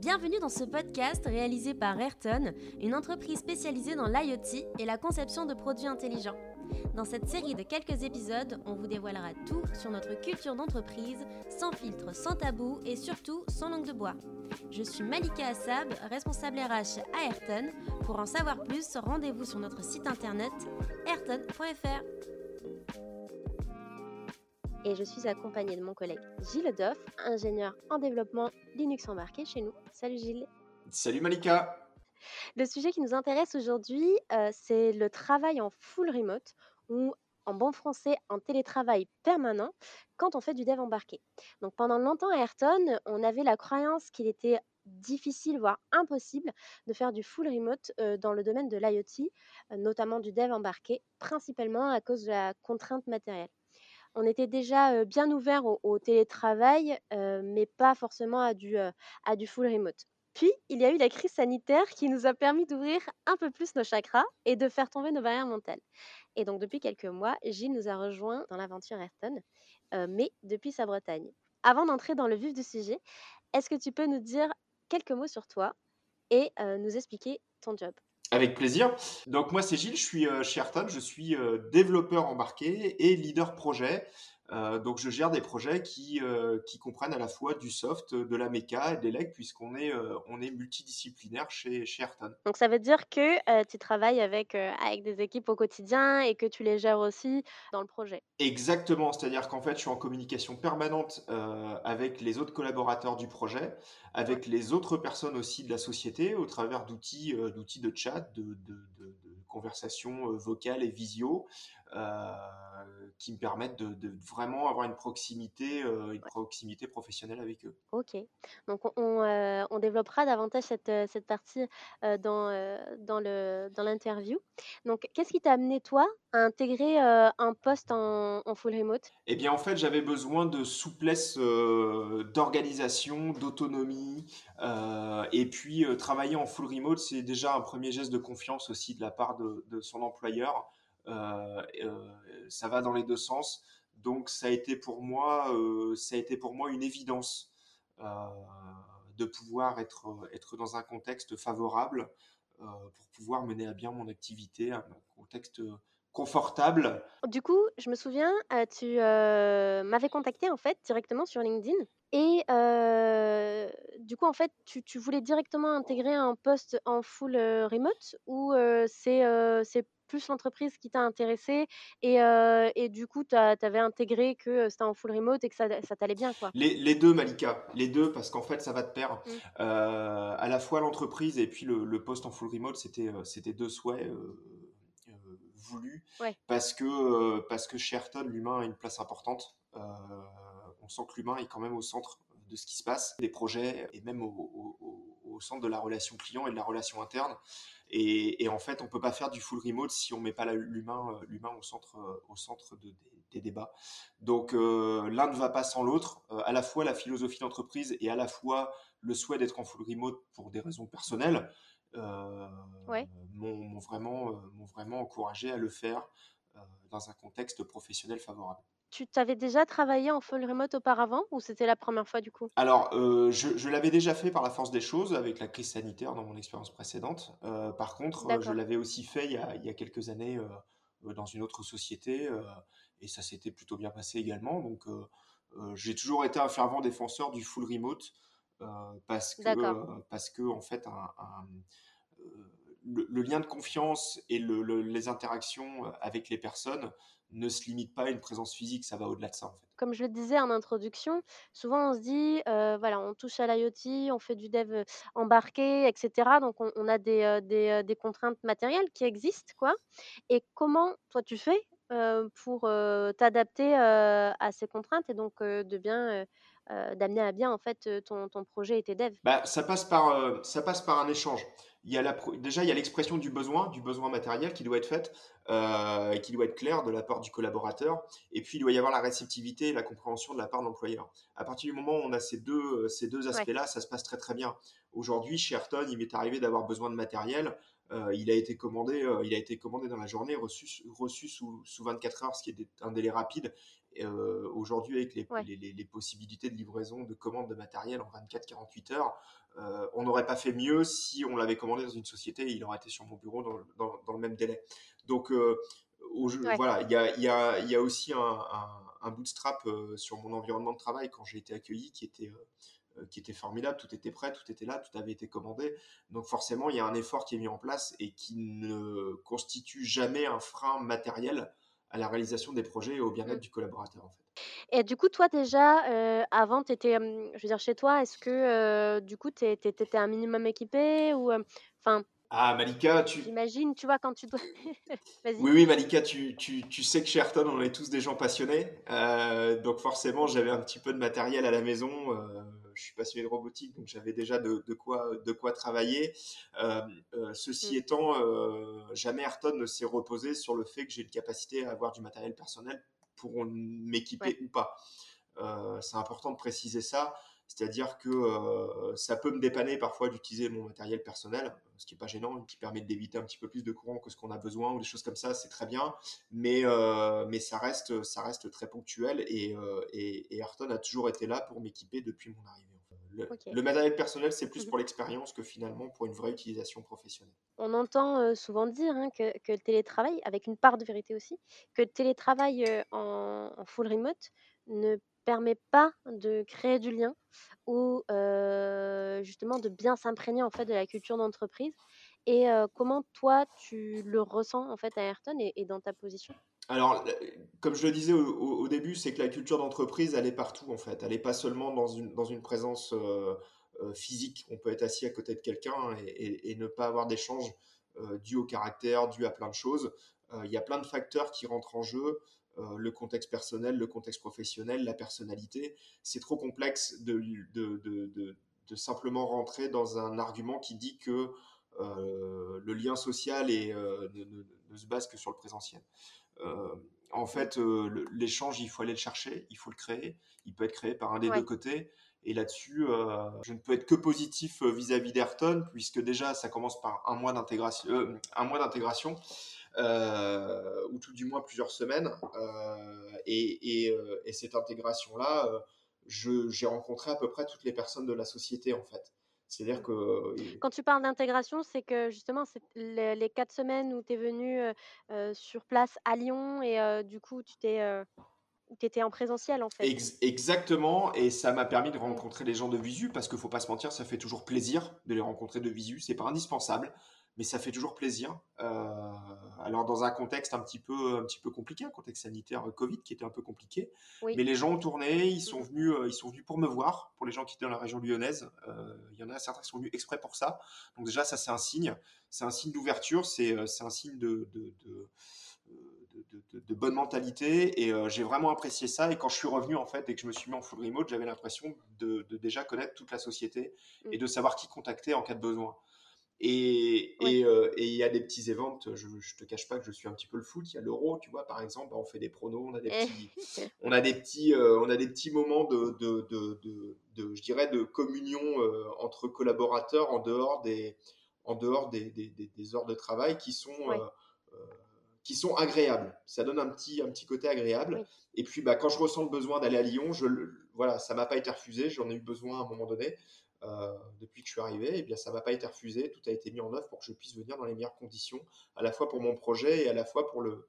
Bienvenue dans ce podcast réalisé par Ayrton, une entreprise spécialisée dans l'IoT et la conception de produits intelligents. Dans cette série de quelques épisodes, on vous dévoilera tout sur notre culture d'entreprise, sans filtre, sans tabou et surtout sans langue de bois. Je suis Malika Assab, responsable RH à Ayrton. Pour en savoir plus, rendez-vous sur notre site internet ayrton.fr. Et je suis accompagnée de mon collègue Gilles Doff, ingénieur en développement Linux embarqué chez nous. Salut Gilles. Salut Malika. Le sujet qui nous intéresse aujourd'hui, euh, c'est le travail en full remote ou en bon français en télétravail permanent quand on fait du dev embarqué. Donc pendant longtemps à Ayrton, on avait la croyance qu'il était difficile, voire impossible, de faire du full remote euh, dans le domaine de l'IoT, euh, notamment du dev embarqué, principalement à cause de la contrainte matérielle. On était déjà bien ouvert au, télétravail, mais pas forcément à du, à full remote. Puis, il y a eu la crise sanitaire qui nous a permis d'ouvrir un peu plus nos chakras et de faire tomber nos barrières mentales. Et donc, depuis quelques mois, Gilles nous a rejoints dans l'aventure Ayrton, mais depuis sa Bretagne. Avant d'entrer dans le vif du sujet, est-ce que tu peux nous dire quelques mots sur toi et nous expliquer ton job? Avec plaisir. Donc moi c'est Gilles, je suis euh, chez Ayrton, je suis euh, développeur embarqué et leader projet. Euh, donc je gère des projets qui, euh, qui comprennent à la fois du soft, de la méca et de l'élec puisqu'on est, euh, on est multidisciplinaire chez, chez Ayrton. Donc ça veut dire que tu travailles avec, avec des équipes au quotidien et que tu les gères aussi dans le projet. Exactement, c'est-à-dire qu'en fait je suis en communication permanente avec les autres collaborateurs du projet, avec les autres personnes aussi de la société au travers d'outils, d'outils de chat, de, de, de, de conversations vocales et visio. Euh, qui me permettent de, de vraiment avoir une proximité, euh, une proximité professionnelle avec eux. Ok. Donc on, on, euh, on développera davantage cette, cette partie euh, dans, dans le, dans l'interview. Donc qu'est-ce qui t'a amené toi à intégrer un poste en, en full remote? Eh bien, en fait, j'avais besoin de souplesse d'organisation, d'autonomie, et puis travailler en full remote, c'est déjà un premier geste de confiance aussi de la part de, de son employeur. Euh, euh, ça va dans les deux sens, donc ça a été pour moi, euh, ça a été pour moi une évidence de pouvoir être, être dans un contexte favorable pour pouvoir mener à bien mon activité, un contexte confortable Du coup, je me souviens, tu m'avais contacté en fait directement sur LinkedIn. Et du coup, en fait, tu, tu voulais directement intégrer un poste en full remote ou euh, c'est plus l'entreprise qui t'a intéressé et, euh, et du coup, tu avais intégré que c'était en full remote et que ça, ça t'allait bien, quoi. Les, les deux, Malika, les deux, parce qu'en fait, ça va de pair. Mm. Euh, à la fois l'entreprise et puis le, le poste en full remote, c'était c'était deux souhaits euh, voulus Ouais. parce que parce que chez Ayrton, l'humain a une place importante. On sent que l'humain est quand même au centre de ce qui se passe, des projets et même au, au- au- au centre de la relation client et de la relation interne. Et, et en fait, on peut pas faire du full remote si on met pas l'humain euh, l'humain au centre euh, au centre de- des, des débats. Donc euh, l'un ne va pas sans l'autre. Euh, à la fois la philosophie d'entreprise et à la fois le souhait d'être en full remote pour des raisons personnelles euh, Ouais. m'ont vraiment, m'ont vraiment encouragé à le faire dans un contexte professionnel favorable. Tu t'avais déjà travaillé en full remote auparavant ou c'était la première fois du coup? Alors, euh, je, je l'avais déjà fait par la force des choses avec la crise sanitaire dans mon expérience précédente. Euh, par contre, euh, je l'avais aussi fait il y a, il y a quelques années dans une autre société et ça s'était plutôt bien passé également. Donc, j'ai toujours été un fervent défenseur du full remote parce que, parce que en fait, un, un- le, le lien de confiance et le- le- les interactions avec les personnes ne se limitent pas à une présence physique, ça va au-delà de ça en fait. Comme je le disais en introduction, souvent on se dit, heu, voilà, on touche à l'IoT, on fait du dev, heu, embarqué et cetera, donc on a des, heu, des, contraintes matérielles qui existent, quoi et comment toi tu fais, pour, t'adapter, à ces contraintes et donc, de bien, d'amener à bien, en fait, heu, ton ton projet et tes devs? Bah, ça passe par, euh, ça passe par un échange. Il y a la, déjà, il y a l'expression du besoin, du besoin matériel qui doit être faite, euh, et qui doit être clair de la part du collaborateur. Et puis, il doit y avoir la réceptivité et la compréhension de la part de l'employeur. À partir du moment où on a ces deux, euh, ces deux Ouais. aspects-là, ça se passe très très bien. Aujourd'hui, chez Ayrton, il m'est arrivé d'avoir besoin de matériel. Euh, il a été commandé, euh, il a été commandé dans la journée, reçu, reçu sous, sous 24 heures, ce qui est un délai rapide. Aujourd'hui, avec les, Ouais. les, les, possibilités de livraison de commandes de matériel en 24-48 heures, on n'aurait pas fait mieux si on l'avait commandé dans une société et il aurait été sur mon bureau dans, dans, dans le même délai. Donc, au jeu, Ouais. voilà, il y a, y, a, y a, aussi un, un, un bootstrap sur mon environnement de travail quand j'ai été accueilli qui était qui était formidable, tout était prêt, tout était là, tout avait été commandé. Donc forcément, il y a un effort qui est mis en place et qui ne constitue jamais un frein matériel à la réalisation des projets et au bien-être Mmh. du collaborateur. En fait. Et du coup, toi déjà, euh, avant, tu étais, je veux dire, chez toi, est-ce que euh, du coup, tu étais un minimum équipé ou, enfin, ah, Malika, tu. J'imagine, tu vois, quand tu dois. oui, oui, Malika, tu, tu, tu, sais que chez Ayrton, on est tous des gens passionnés. Donc, forcément, j'avais un petit peu de matériel à la maison. Euh, je suis passionné de robotique, donc j'avais déjà de, de, quoi, de quoi travailler. Euh, ceci mmh. étant, jamais Ayrton ne s'est reposé sur le fait que j'ai une capacité à avoir du matériel personnel pour m'équiper ouais. ou pas. C'est important de préciser ça. C'est-à-dire que euh, ça peut me dépanner parfois d'utiliser mon matériel personnel, ce qui n'est pas gênant, qui permet d'éviter un petit peu plus de courant que ce qu'on a besoin ou des choses comme ça, c'est très bien. Mais, euh, mais ça, reste, ça reste très ponctuel et, euh, et, et Ayrton a toujours été là pour m'équiper depuis mon arrivée. Le, okay. le matériel personnel, c'est plus pour l'expérience que finalement pour une vraie utilisation professionnelle. On entend souvent dire hein, que, que, le télétravail, avec une part de vérité aussi, que le télétravail en, en full remote ne permet pas de créer du lien ou justement de bien s'imprégner en fait de la culture d'entreprise. Et comment toi tu le ressens en fait à Ayrton et, dans ta position? Alors, comme je le disais au, début, c'est que la culture d'entreprise, elle est partout en fait. Elle n'est pas seulement dans une, dans une présence physique. On peut être assis à côté de quelqu'un et, ne pas avoir d'échange dû au caractère, dû à plein de choses. Il y a plein de facteurs qui rentrent en jeu. Euh, le contexte personnel, le contexte professionnel, la personnalité. C'est trop complexe de, de, de, de, simplement rentrer dans un argument qui dit que euh, le lien social est, euh, ne, ne, ne, se base que sur le présentiel. en fait, l'échange, il faut aller le chercher, il faut le créer. Il peut être créé par un des Ouais. deux côtés. Et là-dessus, euh, je ne peux être que positif vis-à-vis d'Ayrton, puisque déjà, ça commence par un mois d'intégration, euh, un mois d'intégration, ou tout du moins plusieurs semaines. Euh, et, et, et, cette intégration-là, euh, j'ai rencontré à peu près toutes les personnes de la société, en fait. C'est-à-dire que. Quand tu parles d'intégration, c'est que justement, c'est les, les, quatre semaines où tu es venu euh, sur place à Lyon et euh, du coup, tu t'es. Euh, tu étais en présentiel en fait. Ex exactement, et ça m'a permis de rencontrer les gens de visu parce qu'il faut pas se mentir, ça fait toujours plaisir de les rencontrer de visu. C'est pas indispensable, mais ça fait toujours plaisir. Euh, alors dans un contexte un petit peu, un petit peu compliqué, un contexte sanitaire Covid qui était un peu compliqué, oui. mais les gens ont tourné, ils sont venus, euh, ils sont venus pour me voir. Pour les gens qui étaient dans la région lyonnaise, euh, il y en a certains qui sont venus exprès pour ça. Donc déjà ça c'est un signe, c'est un signe d'ouverture, c'est un signe de, de, de de, de, de, bonne mentalité et euh, j'ai vraiment apprécié ça et quand je suis revenu en fait et que je me suis mis en full remote j'avais l'impression de, de, déjà connaître toute la société et de savoir qui contacter en cas de besoin et il Oui. et, euh, et y a des petits events je, je te cache pas que je suis un petit peu le foot il y a l'euro tu vois par exemple on fait des pronos on a des petits on a des petits euh, on a des petits moments de, de, de, de je dirais de communion euh, entre collaborateurs en dehors des en dehors des, des, des, des heures de travail qui sont Ouais. qui sont agréables. Ça donne un petit, un petit côté agréable. Et puis, bah, quand je ressens le besoin d'aller à Lyon, je, voilà, ça m'a pas été refusé. J'en ai eu besoin à un moment donné. Euh, depuis que je suis arrivé, et bien, ça m'a pas été refusé. Tout a été mis en œuvre pour que je puisse venir dans les meilleures conditions, à la fois pour mon projet et à la fois pour le,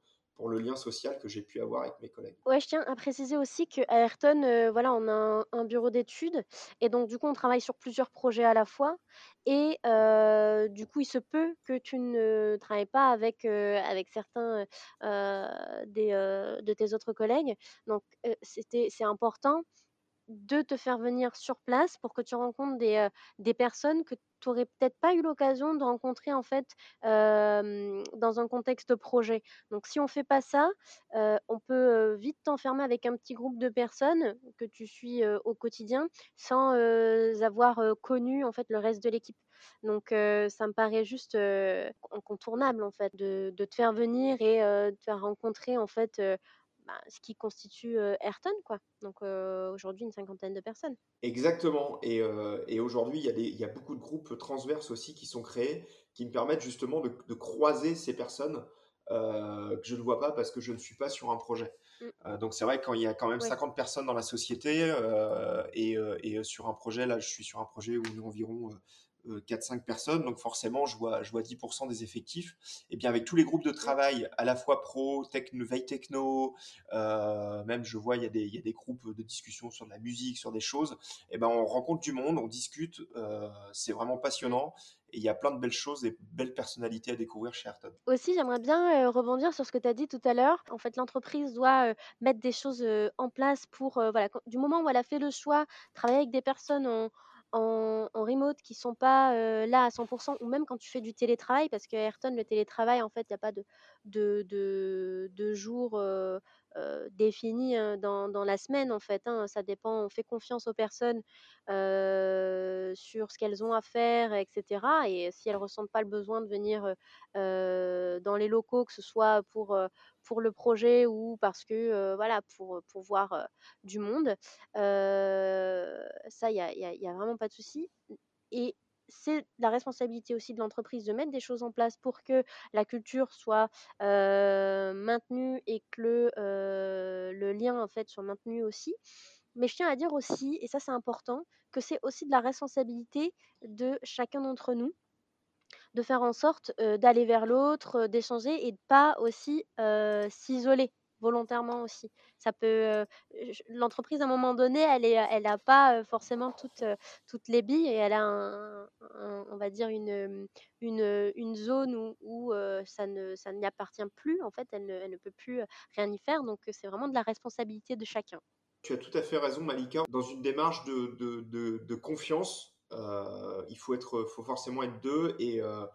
lien social que j'ai pu avoir avec mes collègues. Ouais, je tiens à préciser aussi qu'à Ayrton, euh, voilà, on a un, bureau d'études et donc du coup, on travaille sur plusieurs projets à la fois. Et euh, du coup, il se peut que tu ne travailles pas avec, certains de tes autres collègues. Donc, c'était, c'est important de te faire venir sur place pour que tu rencontres des, euh, des personnes que tu n'aurais peut-être pas eu l'occasion de rencontrer en fait dans un contexte projet. Donc si on fait pas ça, on peut vite t'enfermer avec un petit groupe de personnes que tu suis au quotidien sans avoir connu en fait le reste de l'équipe. Donc ça me paraît juste incontournable en fait de, de te faire venir et de te faire rencontrer en fait bah, ce qui constitue Ayrton, quoi. Donc aujourd'hui, une cinquantaine de personnes. Exactement. Et, et aujourd'hui, il y, a des- il y a beaucoup de groupes transverses aussi qui sont créés, qui me permettent justement de, de croiser ces personnes euh, que je ne vois pas parce que je ne suis pas sur un projet. Mmh. Donc c'est vrai quand il y a quand même Ouais. 50 personnes dans la société, et et sur un projet, là, je suis sur un projet où on est environ, heu heu, 4-5 personnes, donc forcément je vois je vois 10 des effectifs et bien avec tous les groupes de travail à la fois pro, techno veille techno, heu, même je vois il y a des y a des groupes de discussion sur de la musique, sur des choses et ben, on rencontre du monde, on discute, heu, c'est vraiment passionnant et il y a plein de belles choses et belles personnalités à découvrir chez Ayrton. Aussi, j'aimerais bien, rebondir sur ce que tu as dit tout à l'heure. En fait, l'entreprise doit, mettre des choses, en place pour, voilà, du moment où elle a fait le choix, travailler avec des personnes en remote qui sont pas, là à 100% ou même quand tu fais du télétravail parce qu'à Ayrton, le télétravail, en fait, il y a pas de de jours, heu, définis, heu, dans la semaine, en fait, hein. Ça dépend, on fait confiance aux personnes, sur ce qu'elles ont à faire et cetera et si elles ressentent pas le besoin de venir, dans les locaux, que ce soit pour, le projet ou parce que, voilà, pour, pour voir, du monde. Ça, il y a vraiment pas de souci et c'est la responsabilité aussi de l'entreprise de mettre des choses en place pour que la culture soit, maintenue et que le, lien, en fait, soit maintenu aussi. Mais je tiens à dire aussi, et ça c'est important, que c'est aussi de la responsabilité de chacun d'entre nous de faire en sorte, d'aller vers l'autre, d'échanger et de pas aussi, s'isoler volontairement aussi. Ça peut, heu, j l'entreprise à un moment donné, elle est, elle a pas, forcément toutes, toutes les billes et elle a un on va dire une, une, une zone où ça ne ça n'y appartient plus. En fait, elle ne elle ne peut plus, rien y faire donc c'est vraiment de la responsabilité de chacun. Tu as tout à fait raison, Malika. Dans une démarche de, de, confiance, euh, il faut être, faut forcément être deux et, euh,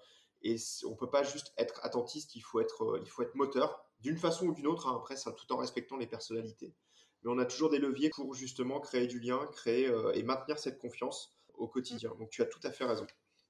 et on peut pas juste être attentiste. Il faut être, euh, il faut être moteur d'une façon ou d'une autre. Hein, après, ça, tout en respectant les personnalités. Mais on a toujours des leviers pour justement créer du lien, créer euh, et maintenir cette confiance au quotidien. Donc, tu as tout à fait raison.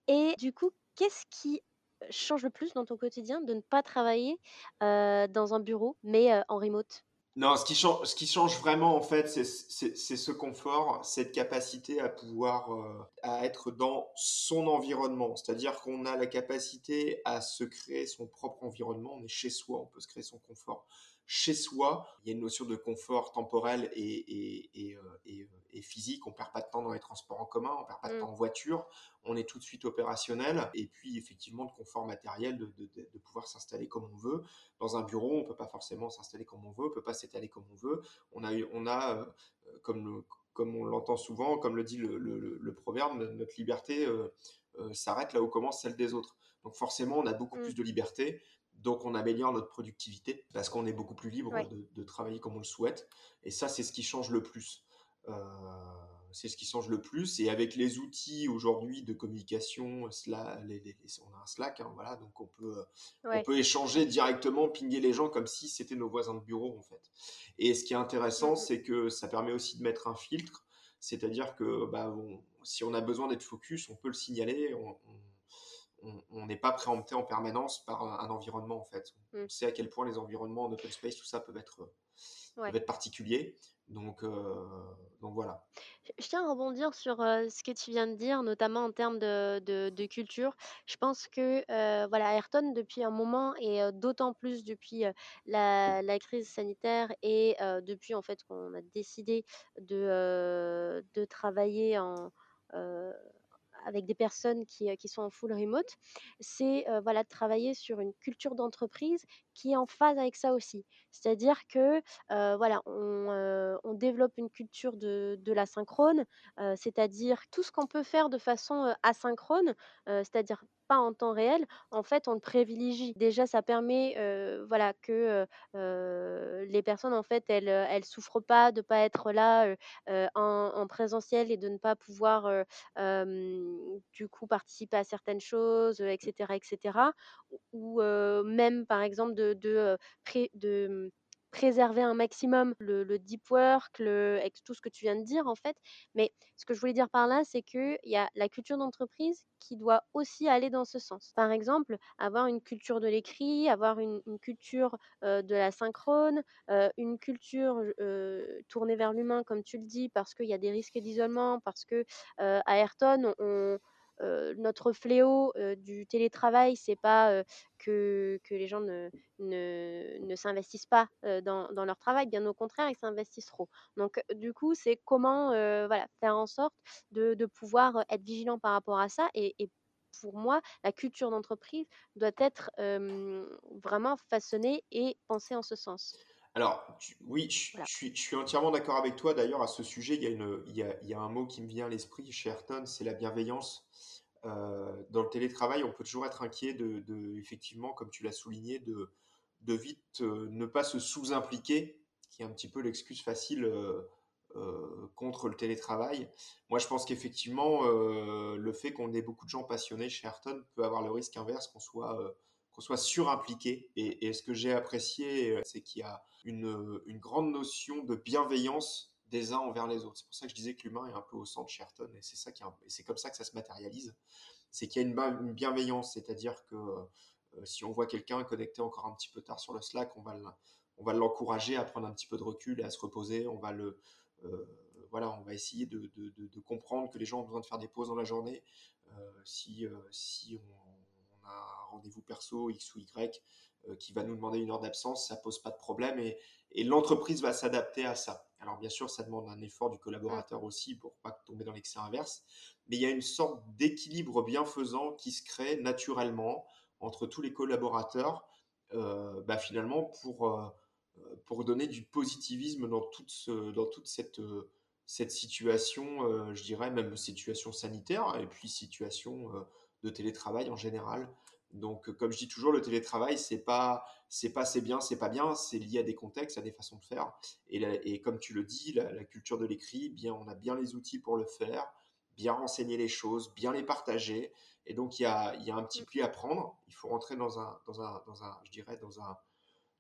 et du coup, qu'est-ce qui, change le plus dans ton quotidien de ne pas travailler, heu, dans un bureau, mais en remote? Non, ce qui change, ce qui change vraiment, en fait, c'est ce confort, cette capacité à pouvoir, euh, à être dans son environnement. C'est-à-dire qu'on a la capacité à se créer son propre environnement. On est chez soi, on peut se créer son confort chez soi. Il y a une notion de confort temporel et, et, et, euh, et, euh, et physique. On perd pas de temps dans les transports en commun, on perd pas de Mmh. temps en voiture. On est tout de suite opérationnel. Et puis, effectivement, de confort matériel, de, de, de pouvoir s'installer comme on veut dans un bureau, on peut pas forcément s'installer comme on veut, on peut pas s'étaler comme on veut. On a, on a euh, comme, le, comme on l'entend souvent, comme le dit le, le, le proverbe, notre liberté euh, euh, s'arrête là où commence celle des autres. Donc forcément, on a beaucoup Mmh. plus de liberté, donc on améliore notre productivité parce qu'on est beaucoup plus libre Ouais. de, de, travailler comme on le souhaite. Et ça, c'est ce qui change le plus. Euh, c'est ce qui change le plus. Et avec les outils aujourd'hui de communication, cela, les, les, on a un Slack, hein, voilà, donc on peut, on Ouais. peut échanger directement, pinguer les gens comme si c'était nos voisins de bureau en fait. Et ce qui est intéressant, Mmh c'est que ça permet aussi de mettre un filtre, c'est-à-dire que bah, on, si on a besoin d'être focus, on peut le signaler. On n'est pas préempté en permanence par un, un environnement en fait. Mmh. On sait à quel point les environnements en open space, tout ça peuvent être, Ouais. être particuliers. Donc, euh, donc voilà. Je tiens à rebondir sur, heu, ce que tu viens de dire, notamment en termes de de de culture. Je pense que, voilà, Ayrton depuis un moment et d'autant plus depuis, la la crise sanitaire et depuis en fait qu'on a décidé de, travailler en, avec des personnes qui, heu, qui sont en full remote, c'est, heu, voilà, de travailler sur une culture d'entreprise qui est en phase avec ça aussi. C'est-à-dire que, heu, voilà, on, on développe une culture de de l'asynchrone, c'est-à-dire tout ce qu'on peut faire de façon, asynchrone, c'est-à-dire pas en temps réel, en fait, on le privilégie. Déjà, ça permet, voilà, que, les personnes, en fait, elles, elles souffrent pas de pas être là, en en présentiel et de ne pas pouvoir, du coup, participer à certaines choses, heu et cetera et cetera. Ou même, par exemple, de de, de, mmh, préserver un maximum le deep work, le tout ce que tu viens de dire, en fait. Mais ce que je voulais dire par là, c'est qu'il y a la culture d'entreprise qui doit aussi aller dans ce sens. Par exemple, avoir une culture de l'écrit, avoir une culture, heu, de la synchrone, heu, une culture, heu, tournée vers l'humain comme tu le dis, parce qu'il y a des risques d'isolement, parce que, Ayrton, on heu, notre fléau, heu, du télétravail, c'est pas, heu, que les gens ne s'investissent pas, dans leur travail, bien au contraire, ils s'investissent trop. Donc du coup, c'est comment, faire en sorte de pouvoir, être vigilant par rapport à ça et pour moi, la culture d'entreprise doit être, vraiment façonnée et pensée en ce sens. Alors, tu- oui, je, Voilà. je suis, je suis entièrement d'accord avec toi. D'ailleurs, à ce sujet, il y a une, il y a, il y a un mot qui me vient à l'esprit chez Ayrton, c'est la bienveillance. Euh, dans le télétravail, on peut toujours être inquiet de, de- effectivement, comme tu l'as souligné, de, de vite euh, ne pas se sous-impliquer, qui est un petit peu l'excuse facile euh, euh, contre le télétravail. Moi, je pense qu'effectivement, euh, le fait qu'on ait beaucoup de gens passionnés chez Ayrton peut avoir le risque inverse qu'on soit, euh, qu'on soit surimpliqué. Et, et ce que j'ai apprécié, euh, c'est qu'il y a une, une grande notion de bienveillance des uns envers les autres. C'est pour ça que je disais que l'humain est un peu au centre chez Ayrton, et c'est ça qui c'est comme ça que ça se matérialise. C'est qu'il y a une, bienveillance, c'est-à-dire que euh, si on voit quelqu'un connecté encore un petit peu tard sur le Slack, on va on va l'encourager à prendre un petit peu de recul et à se reposer. On va le, euh, voilà, on va essayer de, de, de, de, comprendre que les gens ont besoin de faire des pauses dans la journée. Euh, si, euh, si on, on, a rendez-vous perso X ou Y euh, qui va nous demander une heure d'absence, ça pose pas de problème et, et l'entreprise va s'adapter à ça. Alors bien sûr, ça demande un effort du collaborateur aussi pour pas tomber dans l'excès inverse, mais il y a une sorte d'équilibre bienfaisant qui se crée naturellement entre tous les collaborateurs, euh, bah, finalement pour euh, pour donner du positivisme dans toute, ce, dans toute cette, cette situation, je dirais même situation sanitaire et puis situation de télétravail en général. Donc, comme je dis toujours, le télétravail, c'est pas, c'est pas c'est bien, c'est pas bien, c'est lié à des contextes, à des façons de faire. Et, la, et comme tu le dis, la, la culture de l'écrit, bien, on a bien les outils pour le faire, bien renseigner les choses, bien les partager. Et donc, il y a, y a un petit pli à prendre. Il faut rentrer dans un, dans un, dans un je dirais, dans un,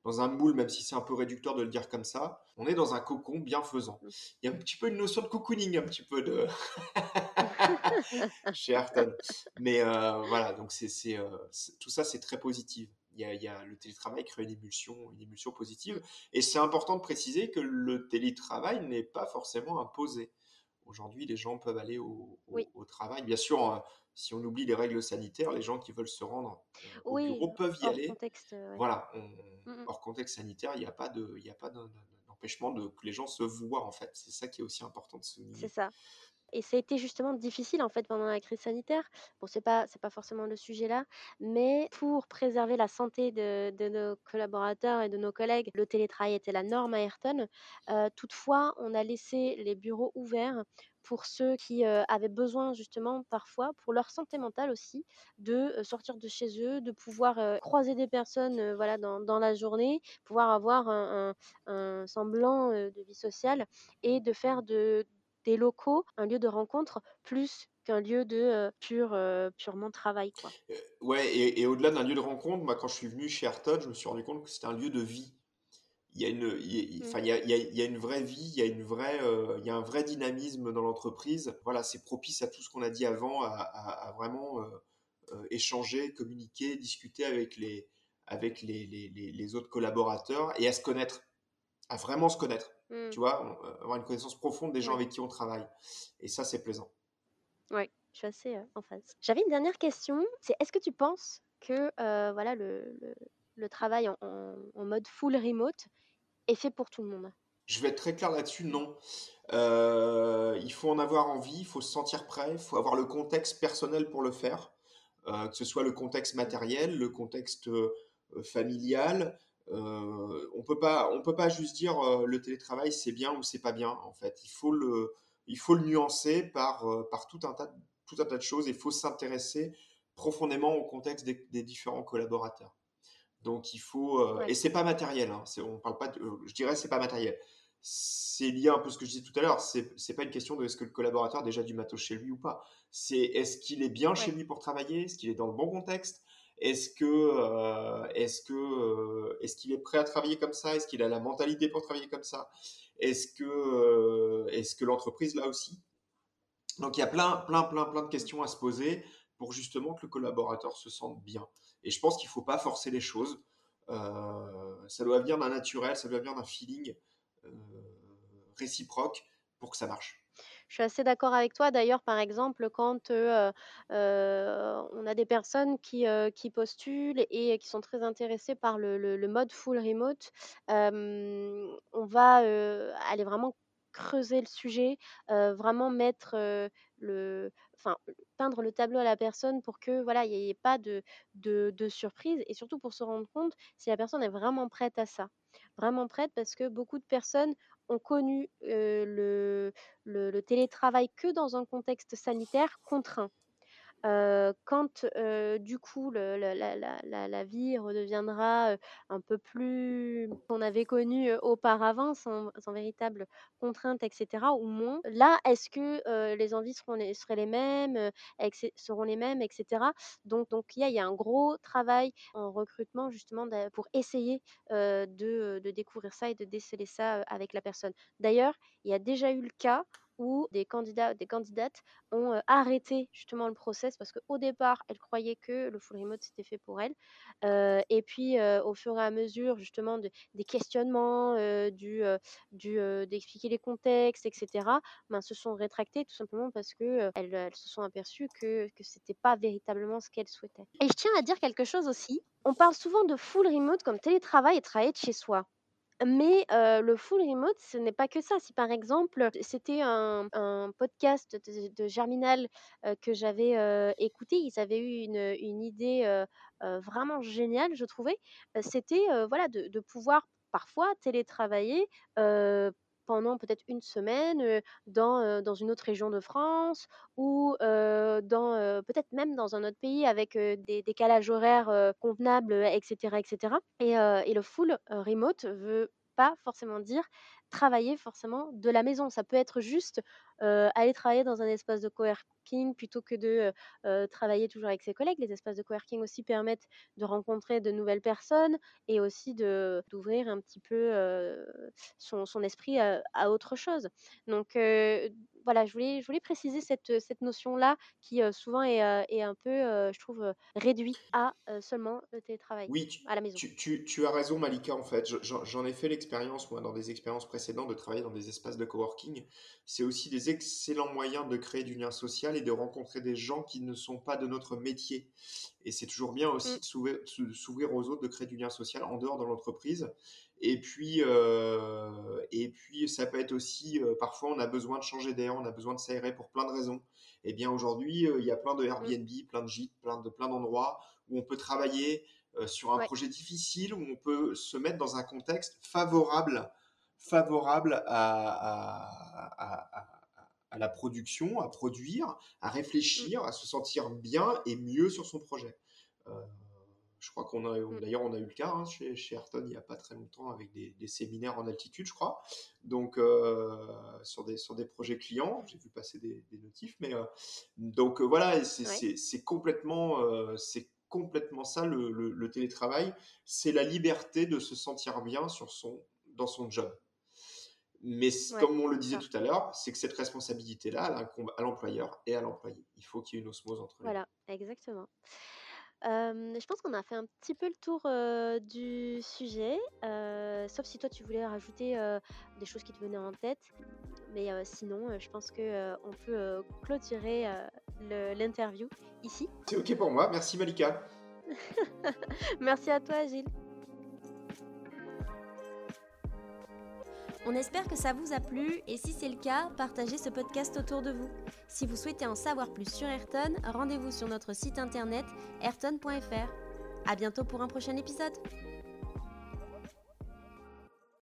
dans un moule, même si c'est un peu réducteur de le dire comme ça. On est dans un cocon bienfaisant. Il y a un petit peu une notion de cocooning, un petit peu de chez Ayrton. Mais euh, voilà, donc c'est, c'est, euh, c'est, tout ça, c'est très positif. Il y, a, il y a le télétravail crée une émulsion, une émulsion positive. Et c'est important de préciser que le télétravail n'est pas forcément imposé. Aujourd'hui, les gens peuvent aller au, au, oui. au travail. Bien sûr, si on oublie les règles sanitaires, les gens qui veulent se rendre au oui, bureau peuvent y aller. Contexte, ouais. Voilà, on, mmh. hors contexte sanitaire, il n'y a pas de, il a pas d'empêchement de que les gens se voient en fait. C'est ça qui est aussi important de souligner. C'est ça. Et ça a été justement difficile en fait pendant la crise sanitaire. Bon, c'est pas c'est pas forcément le sujet là, mais pour préserver la santé de, de, nos collaborateurs et de nos collègues, le télétravail était la norme à Ayrton. Euh, toutefois, on a laissé les bureaux ouverts pour ceux qui euh, avaient besoin justement parfois, pour leur santé mentale aussi, de euh, sortir de chez eux, de pouvoir croiser des personnes voilà, dans, dans, la journée, pouvoir avoir un, semblant de vie sociale et de faire de, des locaux un lieu de rencontre plus qu'un lieu de euh, pur, euh, purement travail. Quoi. ouais, et, et au-delà d'un lieu de rencontre, moi quand je suis venu chez Ayrton, je me suis rendu compte que c'était un lieu de vie il y a une, il, il, y a, il, y a, il y a une vraie vie, il y a une vraie, euh, il y a un vrai dynamisme dans l'entreprise. Voilà, c'est propice à tout ce qu'on a dit avant, à, à, à vraiment échanger, communiquer, discuter avec les, avec les, les, les, les, autres collaborateurs et à se connaître, à vraiment se connaître. Mmh. Tu vois, avoir une connaissance profonde des gens avec qui on travaille. Et ça, c'est plaisant. Oui, je suis assez euh, en phase. J'avais une dernière question. C'est est-ce que tu penses que euh, voilà le, le, le travail en, en, en mode full remote est fait pour tout le monde? Je vais être très clair là-dessus, non. Euh, il faut en avoir envie, il faut se sentir prêt, il faut avoir le contexte personnel pour le faire, euh, que ce soit le contexte matériel, le contexte euh, on peut pas, on peut pas juste dire le télétravail c'est bien ou c'est pas bien. En fait, il faut le, il faut le nuancer par, par tout un tas, de, tout un tas de choses. Il faut s'intéresser profondément au contexte des, des différents collaborateurs. Donc il faut euh, ouais. et c'est pas matériel. Hein, on parle pas. De, je dirais c'est pas matériel. C'est lié un peu à ce que je disais tout à l'heure. C'est c'est pas une question de est-ce que le collaborateur a déjà du matos chez lui ou pas. C'est est-ce qu'il est bien ouais. chez lui pour travailler, est-ce qu'il est dans le bon contexte, euh, euh, est-ce qu'il est prêt à travailler comme ça, est-ce qu'il a la mentalité pour travailler comme ça, est-ce que euh, l'entreprise là aussi? Donc il y a plein plein plein plein de questions à se poser pour justement que le collaborateur se sente bien. Et je pense qu'il ne faut pas forcer les choses. Ça doit venir d'un naturel, ça doit venir d'un feeling réciproque pour que ça marche. Je suis assez d'accord avec toi. D'ailleurs, par exemple, quand, on a des personnes qui, postulent et qui sont très intéressées par le mode full remote, on va, aller vraiment creuser le sujet, vraiment mettre, le enfin, peindre le tableau à la personne pour que, voilà, il y ait pas de de de surprise et surtout pour se rendre compte si la personne est vraiment prête à ça. Vraiment prête parce que beaucoup de personnes ont connu, le télétravail que dans un contexte sanitaire contraint. Quand, du coup la vie redeviendra, un peu plus qu'on avait connu, auparavant sans sans véritable contrainte et cetera ou moins, là, est-ce que, les envies seront les seraient les mêmes, seront les mêmes et cetera? Donc donc il y a un gros travail en recrutement justement pour essayer, de, découvrir ça et de déceler ça, avec la personne. D'ailleurs, il y a déjà eu le cas où des candidats des candidates ont, arrêté justement le process parce qu'au départ, elles croyaient que le full remote c'était fait pour elles. Et puis, au fur et à mesure justement de des questionnements, du, du, d'expliquer les contextes et cetera, ben, se sont rétractées tout simplement parce que, elles se sont aperçues que que c'était pas véritablement ce qu'elles souhaitaient. Et je tiens à dire quelque chose aussi, on parle souvent de full remote comme télétravail et travailler de chez soi. Mais le full remote, ce n'est pas que ça. Si par exemple, c'était un podcast de Germinal, que j'avais, écouté, ils avaient eu une, idée, vraiment géniale, je trouvais. C'était, voilà, de pouvoir parfois télétravailler, pendant peut-être une semaine, dans, dans une autre région de France ou dans, peut-être même dans un autre pays avec, des décalages horaires, convenables, et cetera et. Et le full, remote veut pas forcément dire travailler forcément de la maison. Ça peut être juste, aller travailler dans un espace de coworking plutôt que de, travailler toujours avec ses collègues. Les espaces de coworking aussi permettent de rencontrer de nouvelles personnes et aussi de d'ouvrir un petit peu, son esprit, heu, à autre chose. Donc voilà, je voulais je voulais préciser cette, cette notion-là qui, heu, souvent est, heu, est un peu, je trouve, heu, réduit à, seulement le télétravail Oui, tu à la maison. tu tu tu as raison Malika, en fait. Je j'en ai fait l'expérience, moi, dans des expériences précédentes, de travailler dans des espaces de coworking. C'est aussi des excellents moyens de créer du lien social et de rencontrer des gens qui ne sont pas de notre métier. Et c'est toujours bien Mmh, aussi de s'ouvrir aux autres, de créer du lien social en dehors de l'entreprise. Et puis, ça peut être aussi, heu, parfois on a besoin de changer d'air, on a besoin de s'aérer pour plein de raisons. Et bien aujourd'hui, heu, il y a plein de mmh, Airbnb, plein de gîtes, plein de plein d'endroits où on peut travailler, euh, sur un ouais, projet difficile où on peut se mettre dans un contexte favorable, favorable à, à, à, à la production, à produire, à mmh, réfléchir, à se sentir bien et mieux sur son projet. Je crois qu'on a, mmh, d'ailleurs, on a eu le cas hein, chez, chez Ayrton il n'y a pas très longtemps avec des, des séminaires en altitude, je crois. Donc, euh, sur, des, sur des projets clients, j'ai vu passer des, des notifs. Mais euh, donc, euh, voilà, ouais, c'est complètement, c'est complètement ça le, le, le télétravail. C'est la liberté de se sentir bien sur son, dans son job. Mais ouais, comme on le c'est disait ça. tout à l'heure, c'est que cette responsabilité-là, elle incombe à l'employeur et à l'employé. Il faut qu'il y ait une osmose entre les deux. Voilà, exactement. Je pense qu'on a fait un petit peu le tour, du sujet, sauf si toi tu voulais rajouter, des choses qui te venaient en tête. Mais, sinon, je pense que, on peut, clôturer, l'interview ici. C'est OK pour moi. Merci Malika. Merci à toi Gilles. On espère que ça vous a plu et si c'est le cas, partagez ce podcast autour de vous. Si vous souhaitez en savoir plus sur Ayrton, rendez-vous sur notre site internet ayrton.fr. À bientôt pour un prochain épisode.